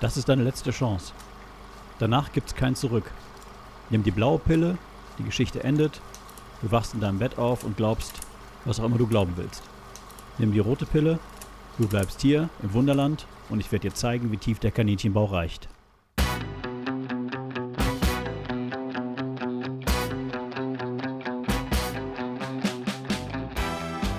Das ist deine letzte Chance. Danach gibt's kein Zurück. Nimm die blaue Pille, die Geschichte endet, du wachst in deinem Bett auf und glaubst, was auch immer du glauben willst. Nimm die rote Pille, du bleibst hier im Wunderland und ich werde dir zeigen, wie tief der Kaninchenbauch reicht.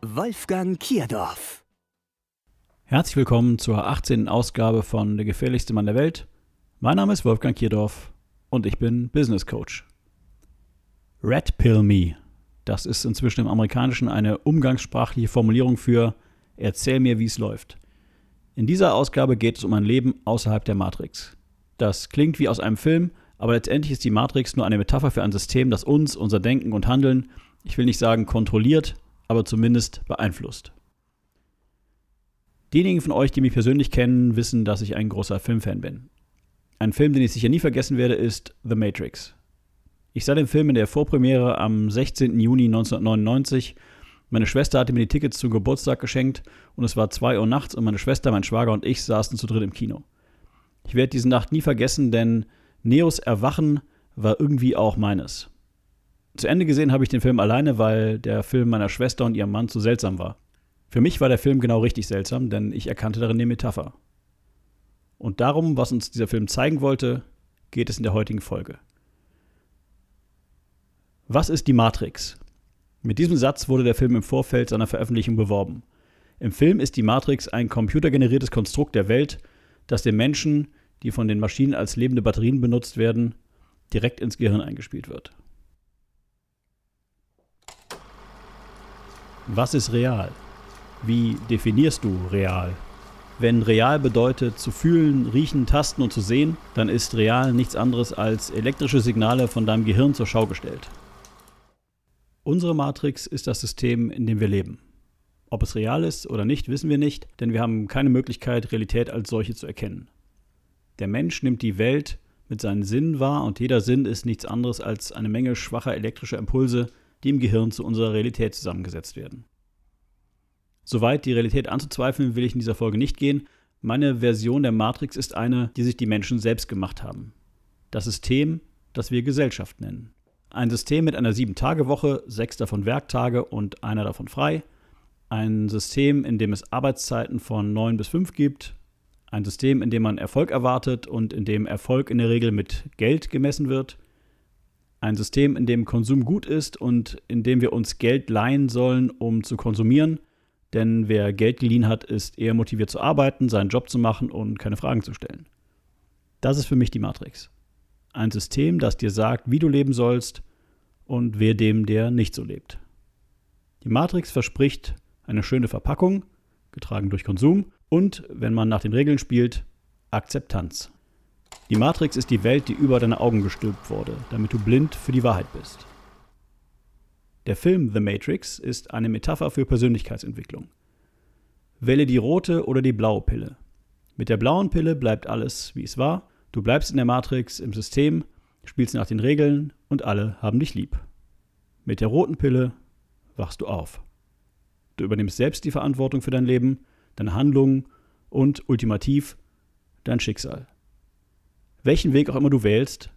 Wolfgang Kierdorf. Herzlich willkommen zur 18. Ausgabe von Der gefährlichste Mann der Welt. Mein Name ist Wolfgang Kierdorf und ich bin Business Coach. Red Pill Me, das ist inzwischen im Amerikanischen eine umgangssprachliche Formulierung für Erzähl mir, wie es läuft. In dieser Ausgabe geht es um ein Leben außerhalb der Matrix. Das klingt wie aus einem Film, aber letztendlich ist die Matrix nur eine Metapher für ein System, das uns, unser Denken und Handeln, ich will nicht sagen kontrolliert, aber zumindest beeinflusst. Diejenigen von euch, die mich persönlich kennen, wissen, dass ich ein großer Filmfan bin. Ein Film, den ich sicher nie vergessen werde, ist The Matrix. Ich sah den Film in der Vorpremiere am 16. Juni 1999. Meine Schwester hatte mir die Tickets zum Geburtstag geschenkt und es war 2 Uhr nachts und meine Schwester, mein Schwager und ich saßen zu dritt im Kino. Ich werde diese Nacht nie vergessen, denn Neos Erwachen war irgendwie auch meines. Zu Ende gesehen habe ich den Film alleine, weil der Film meiner Schwester und ihrem Mann zu seltsam war. Für mich war der Film genau richtig seltsam, denn ich erkannte darin eine Metapher. Und darum, was uns dieser Film zeigen wollte, geht es in der heutigen Folge. Was ist die Matrix? Mit diesem Satz wurde der Film im Vorfeld seiner Veröffentlichung beworben. Im Film ist die Matrix ein computergeneriertes Konstrukt der Welt, das den Menschen, die von den Maschinen als lebende Batterien benutzt werden, direkt ins Gehirn eingespielt wird. Was ist real? Wie definierst du real? Wenn real bedeutet zu fühlen, riechen, tasten und zu sehen, dann ist real nichts anderes als elektrische Signale von deinem Gehirn zur Schau gestellt. Unsere Matrix ist das System, in dem wir leben. Ob es real ist oder nicht, wissen wir nicht, denn wir haben keine Möglichkeit, Realität als solche zu erkennen. Der Mensch nimmt die Welt mit seinen Sinnen wahr und jeder Sinn ist nichts anderes als eine Menge schwacher elektrischer Impulse, die im Gehirn zu unserer Realität zusammengesetzt werden. Soweit die Realität anzuzweifeln, will ich in dieser Folge nicht gehen. Meine Version der Matrix ist eine, die sich die Menschen selbst gemacht haben. Das System, das wir Gesellschaft nennen. Ein System mit einer Sieben-Tage-Woche, sechs davon Werktage und einer davon frei. Ein System, in dem es Arbeitszeiten von neun bis fünf gibt. Ein System, in dem man Erfolg erwartet und in dem Erfolg in der Regel mit Geld gemessen wird. Ein System, in dem Konsum gut ist und in dem wir uns Geld leihen sollen, um zu konsumieren denn wer Geld geliehen hat, ist eher motiviert zu arbeiten, seinen Job zu machen und keine Fragen zu stellen. Das ist für mich die Matrix. Ein System, das dir sagt, wie du leben sollst und wer dem, der nicht so lebt. Die Matrix verspricht eine schöne Verpackung, getragen durch Konsum, und, wenn man nach den Regeln spielt, Akzeptanz. Die Matrix ist die Welt, die über deine Augen gestülpt wurde, damit du blind für die Wahrheit bist. Der Film The Matrix ist eine Metapher für Persönlichkeitsentwicklung. Wähle die rote oder die blaue Pille. Mit der blauen Pille bleibt alles, wie es war. Du bleibst in der Matrix, im System, spielst nach den Regeln und alle haben dich lieb. Mit der roten Pille wachst du auf. Du übernimmst selbst die Verantwortung für dein Leben, deine Handlungen und ultimativ dein Schicksal. Welchen Weg auch immer du wählst,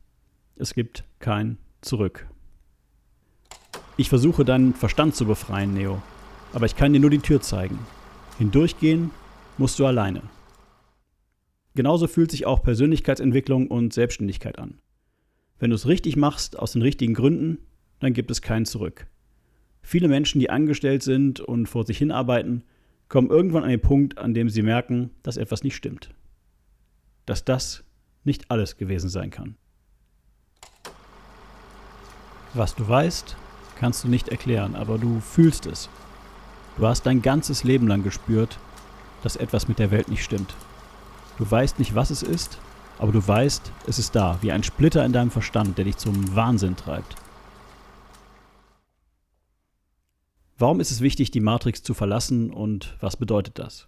es gibt kein Zurück. Ich versuche deinen Verstand zu befreien, Neo. Aber ich kann dir nur die Tür zeigen. Hindurchgehen musst du alleine. Genauso fühlt sich auch Persönlichkeitsentwicklung und Selbstständigkeit an. Wenn du es richtig machst, aus den richtigen Gründen, dann gibt es kein Zurück. Viele Menschen, die angestellt sind und vor sich hinarbeiten, kommen irgendwann an den Punkt, an dem sie merken, dass etwas nicht stimmt. Dass das nicht alles gewesen sein kann. Was du weißt, kannst du nicht erklären, aber du fühlst es. Du hast dein ganzes Leben lang gespürt, dass etwas mit der Welt nicht stimmt. Du weißt nicht, was es ist, aber du weißt, es ist da, wie ein Splitter in deinem Verstand, der dich zum Wahnsinn treibt. Warum ist es wichtig, die Matrix zu verlassen und was bedeutet das?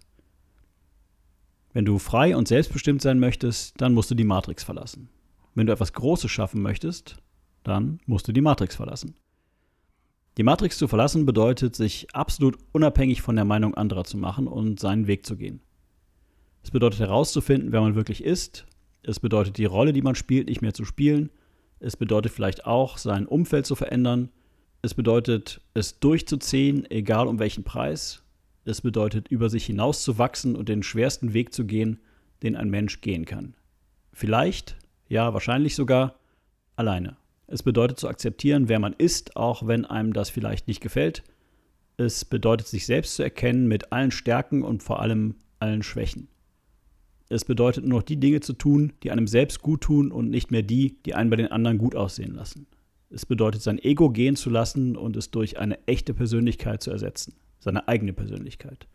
Wenn du frei und selbstbestimmt sein möchtest, dann musst du die Matrix verlassen. Wenn du etwas Großes schaffen möchtest, dann musst du die Matrix verlassen. Die Matrix zu verlassen bedeutet, sich absolut unabhängig von der Meinung anderer zu machen und seinen Weg zu gehen. Es bedeutet herauszufinden, wer man wirklich ist. Es bedeutet die Rolle, die man spielt, nicht mehr zu spielen. Es bedeutet vielleicht auch, sein Umfeld zu verändern es bedeutet, es durchzuziehen, egal um welchen Preis. Es bedeutet, über sich hinaus zu wachsen und den schwersten Weg zu gehen, den ein Mensch gehen kann. Vielleicht, ja, wahrscheinlich sogar alleine. Es bedeutet zu akzeptieren, wer man ist, auch wenn einem das vielleicht nicht gefällt. Es bedeutet, sich selbst zu erkennen mit allen Stärken und vor allem allen Schwächen. Es bedeutet nur noch die Dinge zu tun, die einem selbst gut tun und nicht mehr die, die einen bei den anderen gut aussehen lassen. Es bedeutet, sein Ego gehen zu lassen und es durch eine echte Persönlichkeit zu ersetzen, seine eigene Persönlichkeit.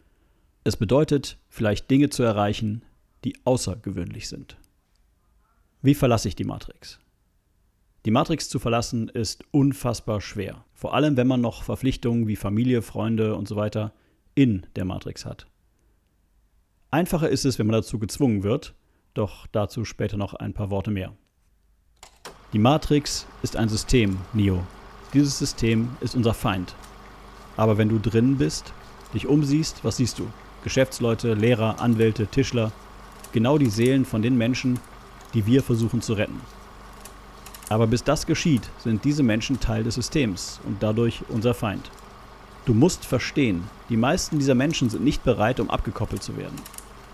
Es bedeutet, vielleicht Dinge zu erreichen, die außergewöhnlich sind. Wie verlasse ich die Matrix? Die Matrix zu verlassen ist unfassbar schwer, vor allem wenn man noch Verpflichtungen wie Familie, Freunde und so weiter in der Matrix hat. Einfacher ist es, wenn man dazu gezwungen wird, doch dazu später noch ein paar Worte mehr. Die Matrix ist ein System, Neo. Dieses System ist unser Feind. Aber wenn du drinnen bist, dich umsiehst, was siehst du? Geschäftsleute, Lehrer, Anwälte, Tischler, genau die Seelen von den Menschen, die wir versuchen zu retten. Aber bis das geschieht, sind diese Menschen Teil des Systems und dadurch unser Feind. Du musst verstehen, die meisten dieser Menschen sind nicht bereit, um abgekoppelt zu werden.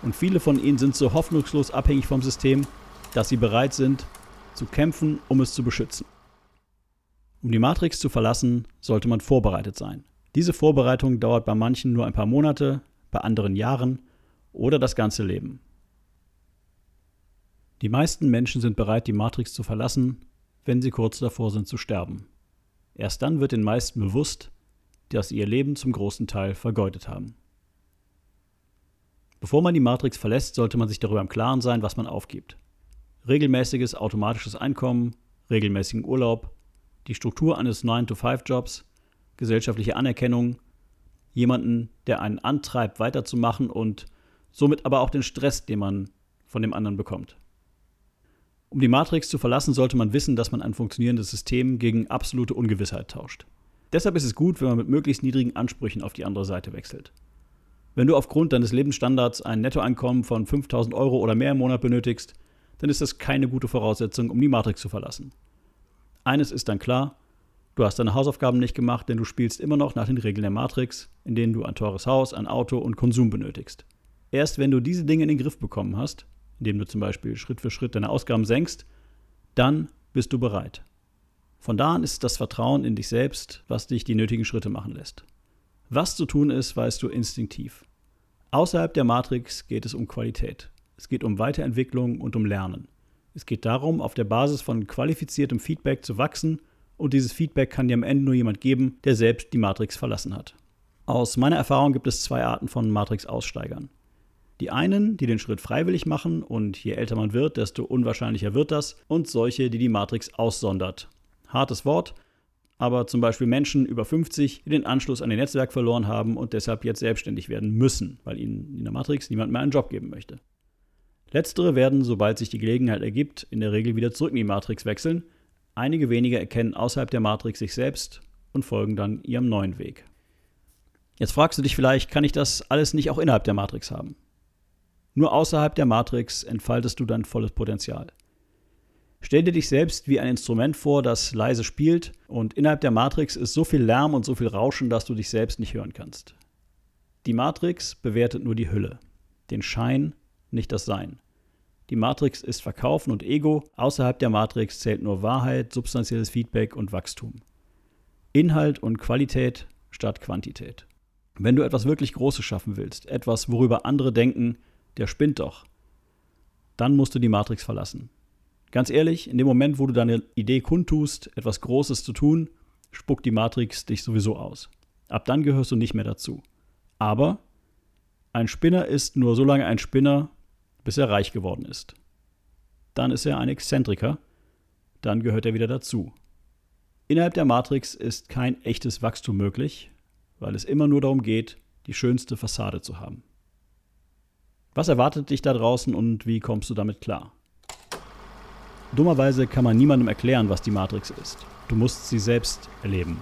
Und viele von ihnen sind so hoffnungslos abhängig vom System, dass sie bereit sind, zu kämpfen, um es zu beschützen. Um die Matrix zu verlassen, sollte man vorbereitet sein. Diese Vorbereitung dauert bei manchen nur ein paar Monate, bei anderen Jahren oder das ganze Leben. Die meisten Menschen sind bereit, die Matrix zu verlassen, wenn sie kurz davor sind zu sterben. Erst dann wird den meisten bewusst, dass sie ihr Leben zum großen Teil vergeudet haben. Bevor man die Matrix verlässt, sollte man sich darüber im Klaren sein, was man aufgibt regelmäßiges automatisches Einkommen, regelmäßigen Urlaub, die Struktur eines 9-to-5-Jobs, gesellschaftliche Anerkennung, jemanden, der einen antreibt, weiterzumachen und somit aber auch den Stress, den man von dem anderen bekommt. Um die Matrix zu verlassen, sollte man wissen, dass man ein funktionierendes System gegen absolute Ungewissheit tauscht. Deshalb ist es gut, wenn man mit möglichst niedrigen Ansprüchen auf die andere Seite wechselt. Wenn du aufgrund deines Lebensstandards ein Nettoeinkommen von 5000 Euro oder mehr im Monat benötigst, dann ist das keine gute Voraussetzung, um die Matrix zu verlassen. Eines ist dann klar, du hast deine Hausaufgaben nicht gemacht, denn du spielst immer noch nach den Regeln der Matrix, in denen du ein teures Haus, ein Auto und Konsum benötigst. Erst wenn du diese Dinge in den Griff bekommen hast, indem du zum Beispiel Schritt für Schritt deine Ausgaben senkst, dann bist du bereit. Von da an ist es das Vertrauen in dich selbst, was dich die nötigen Schritte machen lässt. Was zu tun ist, weißt du instinktiv. Außerhalb der Matrix geht es um Qualität. Es geht um Weiterentwicklung und um Lernen. Es geht darum, auf der Basis von qualifiziertem Feedback zu wachsen und dieses Feedback kann dir am Ende nur jemand geben, der selbst die Matrix verlassen hat. Aus meiner Erfahrung gibt es zwei Arten von Matrix-Aussteigern. Die einen, die den Schritt freiwillig machen und je älter man wird, desto unwahrscheinlicher wird das, und solche, die die Matrix aussondert. Hartes Wort, aber zum Beispiel Menschen über 50, die den Anschluss an ihr Netzwerk verloren haben und deshalb jetzt selbstständig werden müssen, weil ihnen in der Matrix niemand mehr einen Job geben möchte. Letztere werden, sobald sich die Gelegenheit ergibt, in der Regel wieder zurück in die Matrix wechseln. Einige wenige erkennen außerhalb der Matrix sich selbst und folgen dann ihrem neuen Weg. Jetzt fragst du dich vielleicht, kann ich das alles nicht auch innerhalb der Matrix haben? Nur außerhalb der Matrix entfaltest du dein volles Potenzial. Stell dir dich selbst wie ein Instrument vor, das leise spielt und innerhalb der Matrix ist so viel Lärm und so viel Rauschen, dass du dich selbst nicht hören kannst. Die Matrix bewertet nur die Hülle, den Schein nicht das Sein. Die Matrix ist Verkaufen und Ego, außerhalb der Matrix zählt nur Wahrheit, substanzielles Feedback und Wachstum. Inhalt und Qualität statt Quantität. Wenn du etwas wirklich Großes schaffen willst, etwas, worüber andere denken, der spinnt doch, dann musst du die Matrix verlassen. Ganz ehrlich, in dem Moment, wo du deine Idee kundtust, etwas Großes zu tun, spuckt die Matrix dich sowieso aus. Ab dann gehörst du nicht mehr dazu. Aber ein Spinner ist nur so lange ein Spinner, bis er reich geworden ist. dann ist er ein Exzentriker, dann gehört er wieder dazu. Innerhalb der Matrix ist kein echtes Wachstum möglich, weil es immer nur darum geht, die schönste Fassade zu haben. Was erwartet dich da draußen und wie kommst du damit klar? Dummerweise kann man niemandem erklären, was die Matrix ist. Du musst sie selbst erleben.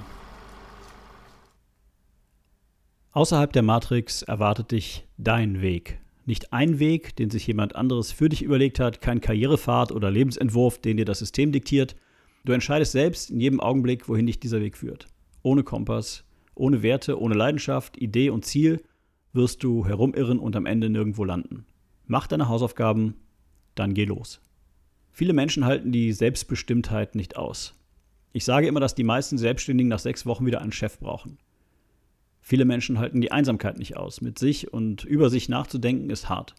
Außerhalb der Matrix erwartet dich dein Weg. Nicht ein Weg, den sich jemand anderes für dich überlegt hat, kein Karrierepfad oder Lebensentwurf, den dir das System diktiert. Du entscheidest selbst in jedem Augenblick, wohin dich dieser Weg führt. Ohne Kompass, ohne Werte, ohne Leidenschaft, Idee und Ziel wirst du herumirren und am Ende nirgendwo landen. Mach deine Hausaufgaben, dann geh los. Viele Menschen halten die Selbstbestimmtheit nicht aus. Ich sage immer, dass die meisten Selbstständigen nach sechs Wochen wieder einen Chef brauchen. Viele Menschen halten die Einsamkeit nicht aus. Mit sich und über sich nachzudenken ist hart.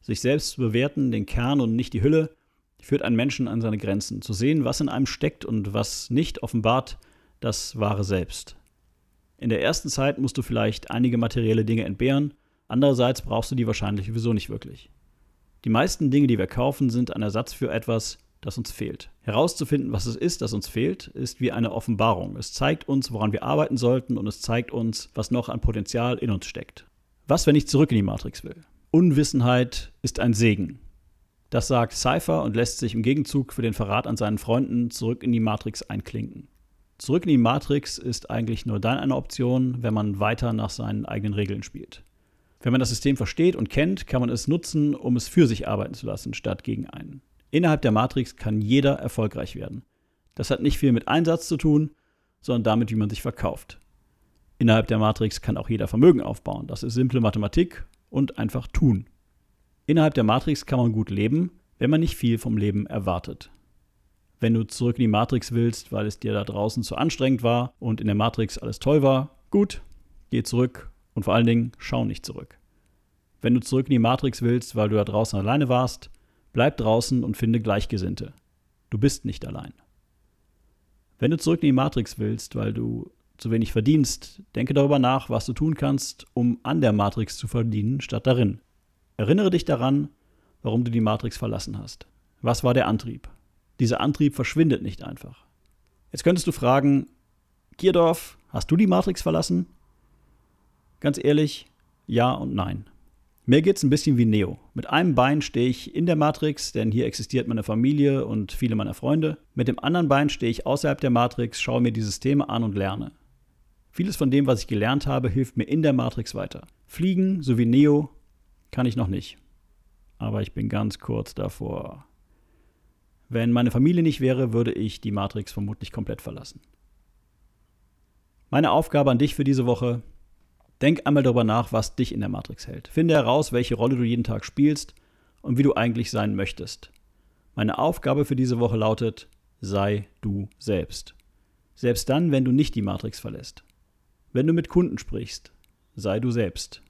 Sich selbst zu bewerten, den Kern und nicht die Hülle, führt einen Menschen an seine Grenzen. Zu sehen, was in einem steckt und was nicht, offenbart das wahre Selbst. In der ersten Zeit musst du vielleicht einige materielle Dinge entbehren, andererseits brauchst du die wahrscheinlich sowieso nicht wirklich. Die meisten Dinge, die wir kaufen, sind ein Ersatz für etwas, das uns fehlt. Herauszufinden, was es ist, das uns fehlt, ist wie eine Offenbarung. Es zeigt uns, woran wir arbeiten sollten und es zeigt uns, was noch an Potenzial in uns steckt. Was, wenn ich zurück in die Matrix will? Unwissenheit ist ein Segen. Das sagt Cypher und lässt sich im Gegenzug für den Verrat an seinen Freunden zurück in die Matrix einklinken. Zurück in die Matrix ist eigentlich nur dann eine Option, wenn man weiter nach seinen eigenen Regeln spielt. Wenn man das System versteht und kennt, kann man es nutzen, um es für sich arbeiten zu lassen, statt gegen einen. Innerhalb der Matrix kann jeder erfolgreich werden. Das hat nicht viel mit Einsatz zu tun, sondern damit, wie man sich verkauft. Innerhalb der Matrix kann auch jeder Vermögen aufbauen. Das ist simple Mathematik und einfach tun. Innerhalb der Matrix kann man gut leben, wenn man nicht viel vom Leben erwartet. Wenn du zurück in die Matrix willst, weil es dir da draußen zu anstrengend war und in der Matrix alles toll war, gut, geh zurück und vor allen Dingen, schau nicht zurück. Wenn du zurück in die Matrix willst, weil du da draußen alleine warst, bleib draußen und finde Gleichgesinnte. Du bist nicht allein. Wenn du zurück in die Matrix willst, weil du zu wenig verdienst, denke darüber nach, was du tun kannst, um an der Matrix zu verdienen, statt darin. Erinnere dich daran, warum du die Matrix verlassen hast. Was war der Antrieb? Dieser Antrieb verschwindet nicht einfach. Jetzt könntest du fragen, Gierdorf, hast du die Matrix verlassen? Ganz ehrlich, ja und nein. Mir geht es ein bisschen wie Neo. Mit einem Bein stehe ich in der Matrix, denn hier existiert meine Familie und viele meiner Freunde. Mit dem anderen Bein stehe ich außerhalb der Matrix, schaue mir die Systeme an und lerne. Vieles von dem, was ich gelernt habe, hilft mir in der Matrix weiter. Fliegen, so wie Neo, kann ich noch nicht. Aber ich bin ganz kurz davor. Wenn meine Familie nicht wäre, würde ich die Matrix vermutlich komplett verlassen. Meine Aufgabe an dich für diese Woche, Denk einmal darüber nach, was dich in der Matrix hält. Finde heraus, welche Rolle du jeden Tag spielst und wie du eigentlich sein möchtest. Meine Aufgabe für diese Woche lautet, sei du selbst. Selbst dann, wenn du nicht die Matrix verlässt. Wenn du mit Kunden sprichst, sei du selbst.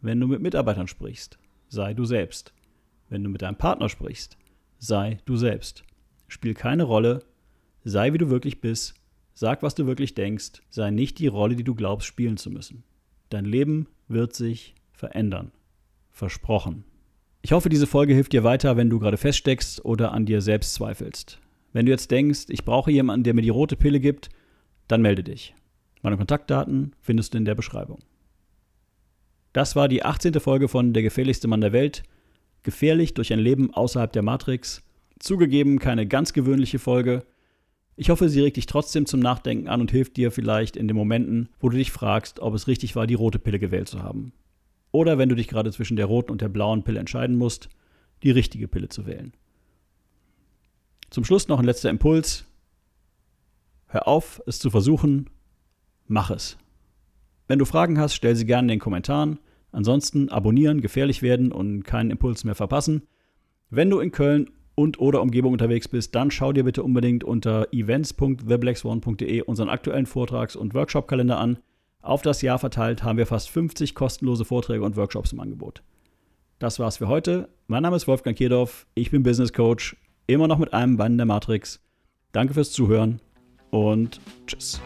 Wenn du mit Mitarbeitern sprichst, sei du selbst. Wenn du mit deinem Partner sprichst, sei du selbst. Spiel keine Rolle, sei wie du wirklich bist, sag, was du wirklich denkst, sei nicht die Rolle, die du glaubst spielen zu müssen. Dein Leben wird sich verändern. Versprochen. Ich hoffe, diese Folge hilft dir weiter, wenn du gerade feststeckst oder an dir selbst zweifelst. Wenn du jetzt denkst, ich brauche jemanden, der mir die rote Pille gibt, dann melde dich. Meine Kontaktdaten findest du in der Beschreibung. Das war die 18. Folge von Der gefährlichste Mann der Welt. Gefährlich durch ein Leben außerhalb der Matrix. Zugegeben keine ganz gewöhnliche Folge, ich hoffe, sie regt dich trotzdem zum Nachdenken an und hilft dir vielleicht in den Momenten, wo du dich fragst, ob es richtig war, die rote Pille gewählt zu haben. Oder wenn du dich gerade zwischen der roten und der blauen Pille entscheiden musst, die richtige Pille zu wählen. Zum Schluss noch ein letzter Impuls. Hör auf, es zu versuchen, mach es. Wenn du Fragen hast, stell sie gerne in den Kommentaren. Ansonsten abonnieren, gefährlich werden und keinen Impuls mehr verpassen. Wenn du in Köln und oder Umgebung unterwegs bist, dann schau dir bitte unbedingt unter events.theblackswan.de unseren aktuellen Vortrags- und Workshop-Kalender an. Auf das Jahr verteilt haben wir fast 50 kostenlose Vorträge und Workshops im Angebot. Das war's für heute. Mein Name ist Wolfgang Kierdorf, ich bin Business Coach, immer noch mit einem Bein in der Matrix. Danke fürs Zuhören und tschüss.